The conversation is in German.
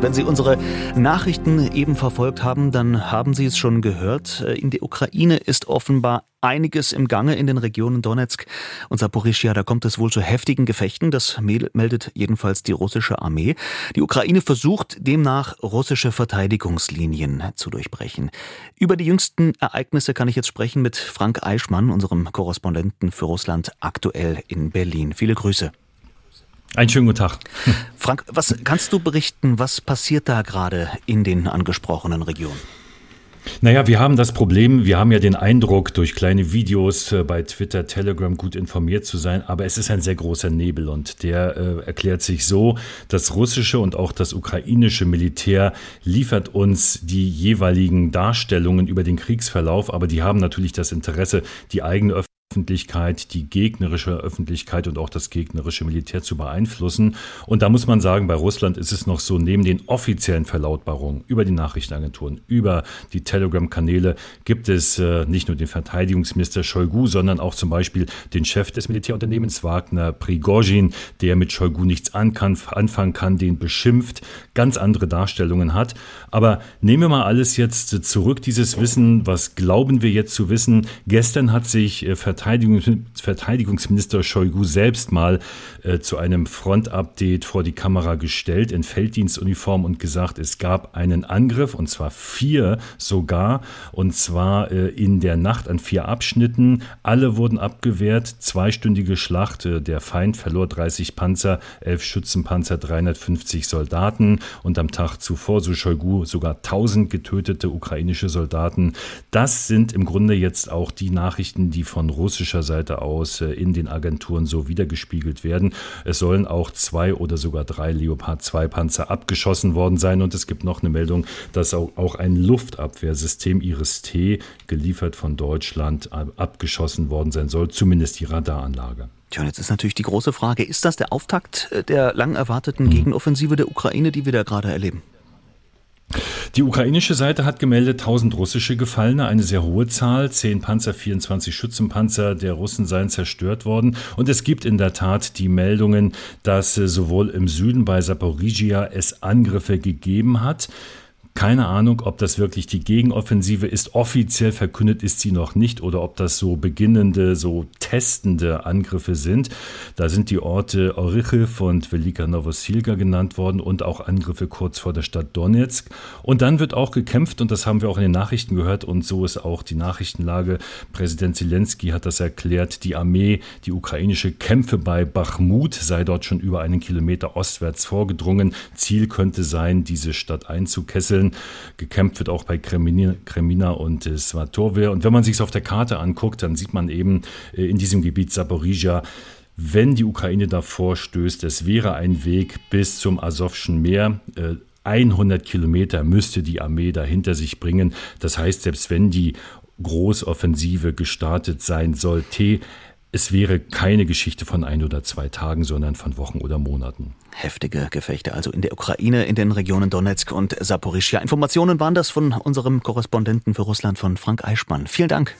Wenn Sie unsere Nachrichten eben verfolgt haben, dann haben Sie es schon gehört. In der Ukraine ist offenbar einiges im Gange in den Regionen Donetsk und Saporischia. Da kommt es wohl zu heftigen Gefechten. Das meldet jedenfalls die russische Armee. Die Ukraine versucht demnach russische Verteidigungslinien zu durchbrechen. Über die jüngsten Ereignisse kann ich jetzt sprechen mit Frank Eichmann, unserem Korrespondenten für Russland aktuell in Berlin. Viele Grüße. Einen schönen guten Tag. Frank, was kannst du berichten? Was passiert da gerade in den angesprochenen Regionen? Naja, wir haben das Problem, wir haben ja den Eindruck, durch kleine Videos äh, bei Twitter, Telegram gut informiert zu sein, aber es ist ein sehr großer Nebel und der äh, erklärt sich so, das russische und auch das ukrainische Militär liefert uns die jeweiligen Darstellungen über den Kriegsverlauf, aber die haben natürlich das Interesse, die eigene Öffentlichkeit Öffentlichkeit, die gegnerische Öffentlichkeit und auch das gegnerische Militär zu beeinflussen. Und da muss man sagen, bei Russland ist es noch so, neben den offiziellen Verlautbarungen über die Nachrichtenagenturen, über die Telegram-Kanäle gibt es äh, nicht nur den Verteidigungsminister Shoigu, sondern auch zum Beispiel den Chef des Militärunternehmens Wagner, Prigozhin, der mit Shoigu nichts an kann, anfangen kann, den beschimpft, ganz andere Darstellungen hat. Aber nehmen wir mal alles jetzt zurück, dieses Wissen, was glauben wir jetzt zu wissen? Gestern hat sich äh, Verteidigungsminister Verteidigungs Verteidigungsminister Shoigu selbst mal äh, zu einem Frontupdate vor die Kamera gestellt in Felddienstuniform und gesagt, es gab einen Angriff und zwar vier sogar und zwar äh, in der Nacht an vier Abschnitten. Alle wurden abgewehrt. Zweistündige Schlacht. Äh, der Feind verlor 30 Panzer, 11 Schützenpanzer, 350 Soldaten und am Tag zuvor, so Shoigu, sogar 1000 getötete ukrainische Soldaten. Das sind im Grunde jetzt auch die Nachrichten, die von Russland russischer Seite aus äh, in den Agenturen so wiedergespiegelt werden. Es sollen auch zwei oder sogar drei Leopard 2 Panzer abgeschossen worden sein und es gibt noch eine Meldung, dass auch ein Luftabwehrsystem Iris-T geliefert von Deutschland abgeschossen worden sein soll, zumindest die Radaranlage. Tja, jetzt ist natürlich die große Frage, ist das der Auftakt äh, der lang erwarteten Gegenoffensive der Ukraine, die wir da gerade erleben? Die ukrainische Seite hat gemeldet 1000 russische Gefallene, eine sehr hohe Zahl. 10 Panzer, 24 Schützenpanzer der Russen seien zerstört worden. Und es gibt in der Tat die Meldungen, dass äh, sowohl im Süden bei Saporizhia es Angriffe gegeben hat. Keine Ahnung, ob das wirklich die Gegenoffensive ist. Offiziell verkündet ist sie noch nicht oder ob das so beginnende, so testende Angriffe sind. Da sind die Orte Orichiv und Velika Novosilka genannt worden und auch Angriffe kurz vor der Stadt Donetsk. Und dann wird auch gekämpft und das haben wir auch in den Nachrichten gehört und so ist auch die Nachrichtenlage. Präsident Zelensky hat das erklärt. Die Armee, die ukrainische Kämpfe bei Bachmut sei dort schon über einen Kilometer ostwärts vorgedrungen. Ziel könnte sein, diese Stadt einzukesseln. Gekämpft wird auch bei Kremina, und äh, Svatove. Und wenn man sich es auf der Karte anguckt, dann sieht man eben äh, in diesem Gebiet Saporizhia, wenn die Ukraine davor stößt, es wäre ein Weg bis zum Asowschen Meer. Äh, 100 Kilometer müsste die Armee dahinter sich bringen. Das heißt, selbst wenn die Großoffensive gestartet sein sollte, es wäre keine Geschichte von ein oder zwei Tagen, sondern von Wochen oder Monaten. Heftige Gefechte also in der Ukraine, in den Regionen Donetsk und Saporischia. Informationen waren das von unserem Korrespondenten für Russland, von Frank Eichmann. Vielen Dank.